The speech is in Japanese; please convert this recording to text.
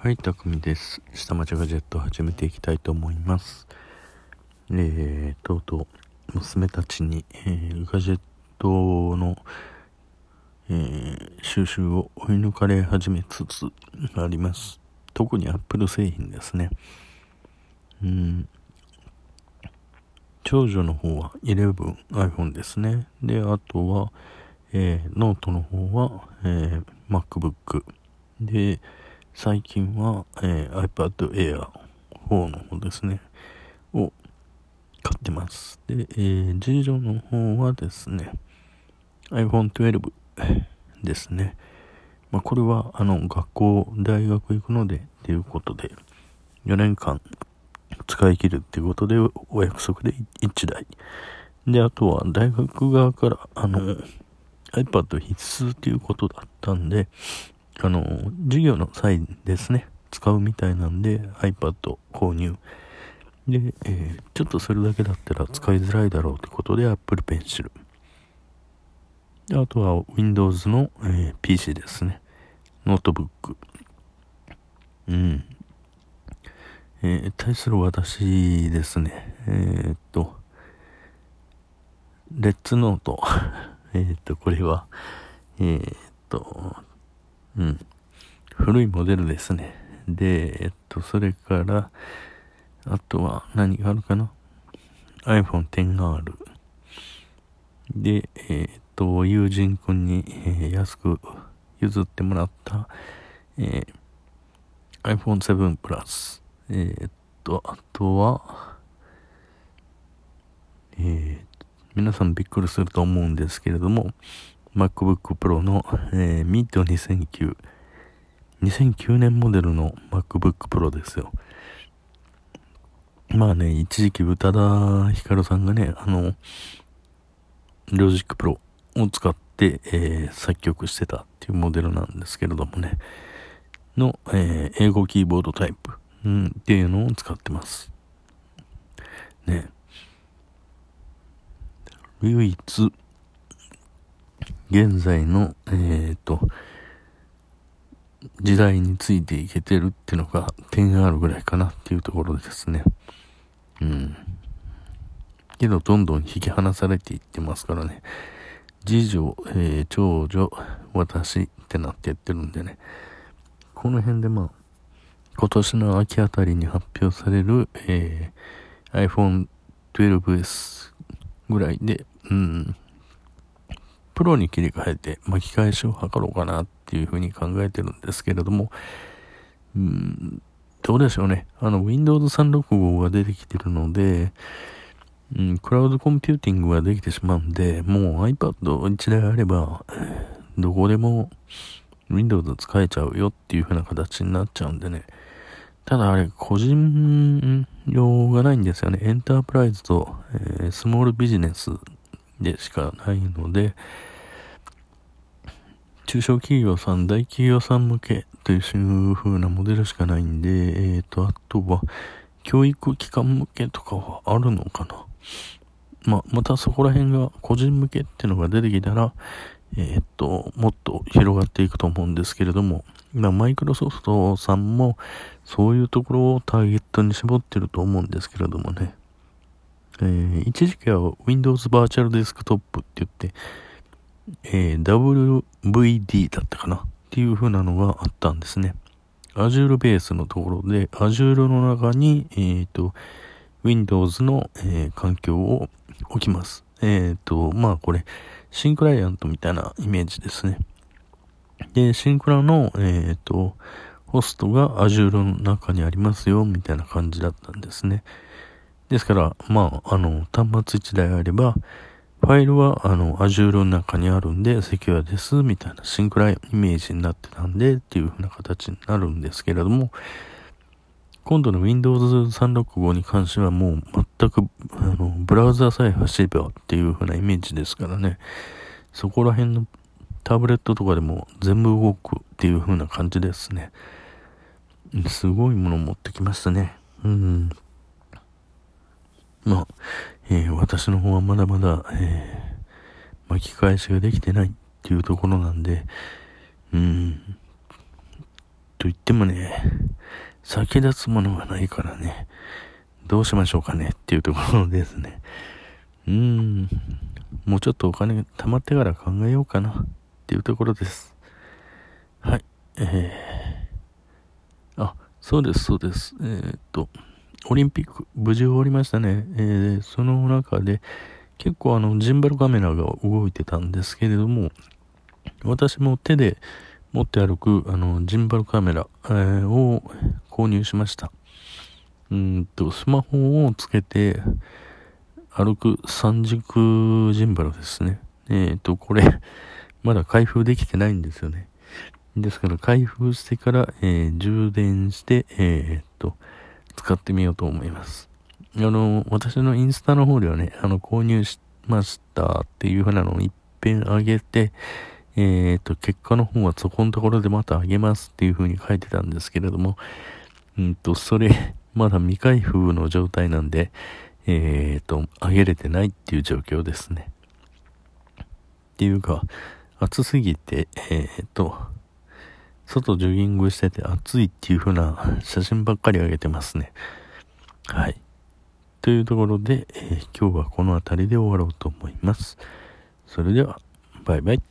はい、たくみです。下町ガジェット始めていきたいと思います。えー、とうとう娘たちに、えーガジェットの、えー収集を追い抜かれ始めつつあります。特にアップル製品ですね。うん。長女の方は11 iPhone ですね。で、あとは、えーノートの方は、えー MacBook。で、最近は、えー iPad Air 4の方ですね。を買ってます。で、えー次女の方はですね、iPhone 12ですね。まあ、これは、あの、学校、大学行くので、っていうことで、4年間使い切るっていうことで、お約束で1台。で、あとは大学側から、あの、iPad 必須っていうことだったんで、あの、授業の際ですね、使うみたいなんで iPad 購入。で、えーちょっとそれだけだったら使いづらいだろうってことで Apple Pencil。あとは Windows の、えー PC ですね。ノートブック。うん。えー対する私ですね。えーっと、レッツノート。えっと、これは、えっと、うん。古いモデルですね。で、えっと、それから、あとは何があるかな ?iPhone X がある。で、えっと、友人くんに、えー安く譲ってもらった、えー iPhone 7 Plus。えっと、あとは、えー皆さんびっくりすると思うんですけれども、MacBook Pro の、えー、Mid 2009。2009年モデルの MacBook Pro ですよ。まあね、一時期宇多田ヒカルさんがね、あの、 Logic Pro を使って、えー作曲してたっていうモデルなんですけれどもね、の、えー英語キーボードタイプ、うん、っていうのを使ってます。ね。唯一、現在の、えっ、と、時代についていけてるってのが点あるぐらいかなっていうところですね。うん。けど、どんどん引き離されていってますからね。次女、えー長女、私ってなってやってるんでね。この辺でまあ、今年の秋あたりに発表される、えー iPhone 12S ぐらいで、うん、プロに切り替えて巻き返しを図ろうかなっていうふうに考えてるんですけれども、うん、どうでしょうね。あの、Windows 365が出てきてるので、うん、クラウドコンピューティングができてしまうんで、もう iPad1 台あれば、どこでも Windows 使えちゃうよっていう風な形になっちゃうんでね。ただあれ、個人用がないんですよね。エンタープライズと、えースモールビジネスでしかないので、中小企業さん、大企業さん向けという風なモデルしかないんで、えっ、と、あとは、教育機関向けとかはあるのかな。ま、またそこら辺が個人向けっていうのが出てきたら、えっ、と、もっと広がっていくと思うんですけれども、今、マイクロソフトさんも、そういうところをターゲットに絞ってると思うんですけれどもね。えー一時期は Windows Virtual Desktop って言って、えー WVD だったかな？っていう風なのがあったんですね。Azure ベースのところで、Azure の中に、えっ、と、Windows の、えー環境を置きます。えっ、と、まあこれ、シンクライアントみたいなイメージですね。で、シンクラの、えっ、と、ホストが Azure の中にありますよ、みたいな感じだったんですね。ですから、まあ、あの、端末1台あれば、ファイルは、あの、Azure の中にあるんで、セキュアです、みたいなシンクライイメージになってたんで、っていう風な形になるんですけれども、今度の Windows 365に関してはもう全く、あの、ブラウザさえ走ればっていう風なイメージですからね、そこら辺のタブレットとかでも全部動くっていう風な感じですね。すごいもの持ってきましたね。うん。まあ、えー私の方はまだまだ、えー巻き返しができてないっていうところなんで、うん、と言ってもね、先立つものがないからね、どうしましょうかねっていうところですね。うん、もうちょっとお金貯まってから考えようかなっていうところです。はい。えー、あ、そうです、そうです。えー、っと、オリンピック、無事終わりましたね。えー、その中で、結構あの、ジンバルカメラが動いてたんですけれども、私も手で持って歩く、あの、ジンバルカメラ、えー、を購入しました。うんと、スマホをつけて歩く三軸ジンバルですね。えっ、ー、と、これ、まだ開封できてないんですよね。ですから、開封してから、えー、充電して、えー、っと、使ってみようと思います。あの、私のインスタの方ではね、あの、購入しましたっていうふうなのを一遍上げて、えっ、と、結果の方はそこのところでまた上げますっていうふうに書いてたんですけれども、うんと、それ、まだ未開封の状態なんで、えっ、と、上げれてないっていう状況ですね。っていうか、暑すぎて、えっ、と、外ジョギングしてて暑いっていう風な写真ばっかり上げてますね。はい。というところで、えー、今日はこの辺りで終わろうと思います。それでは、バイバイ。